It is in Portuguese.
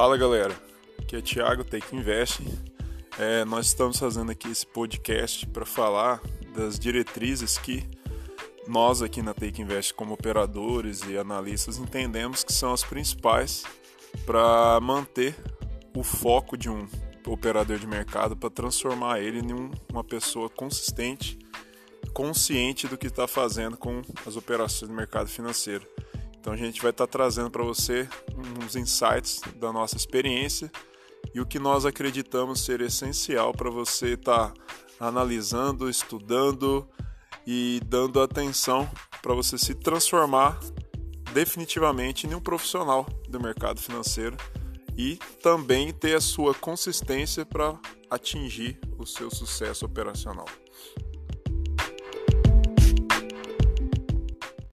Fala galera, aqui é Thiago Take Invest. É, nós estamos fazendo aqui esse podcast para falar das diretrizes que nós aqui na Take Invest, como operadores e analistas, entendemos que são as principais para manter o foco de um operador de mercado, para transformar ele em uma pessoa consistente, consciente do que está fazendo com as operações do mercado financeiro. Então a gente vai estar tá trazendo para você uns insights da nossa experiência e o que nós acreditamos ser essencial para você estar tá analisando, estudando e dando atenção para você se transformar definitivamente em um profissional do mercado financeiro e também ter a sua consistência para atingir o seu sucesso operacional.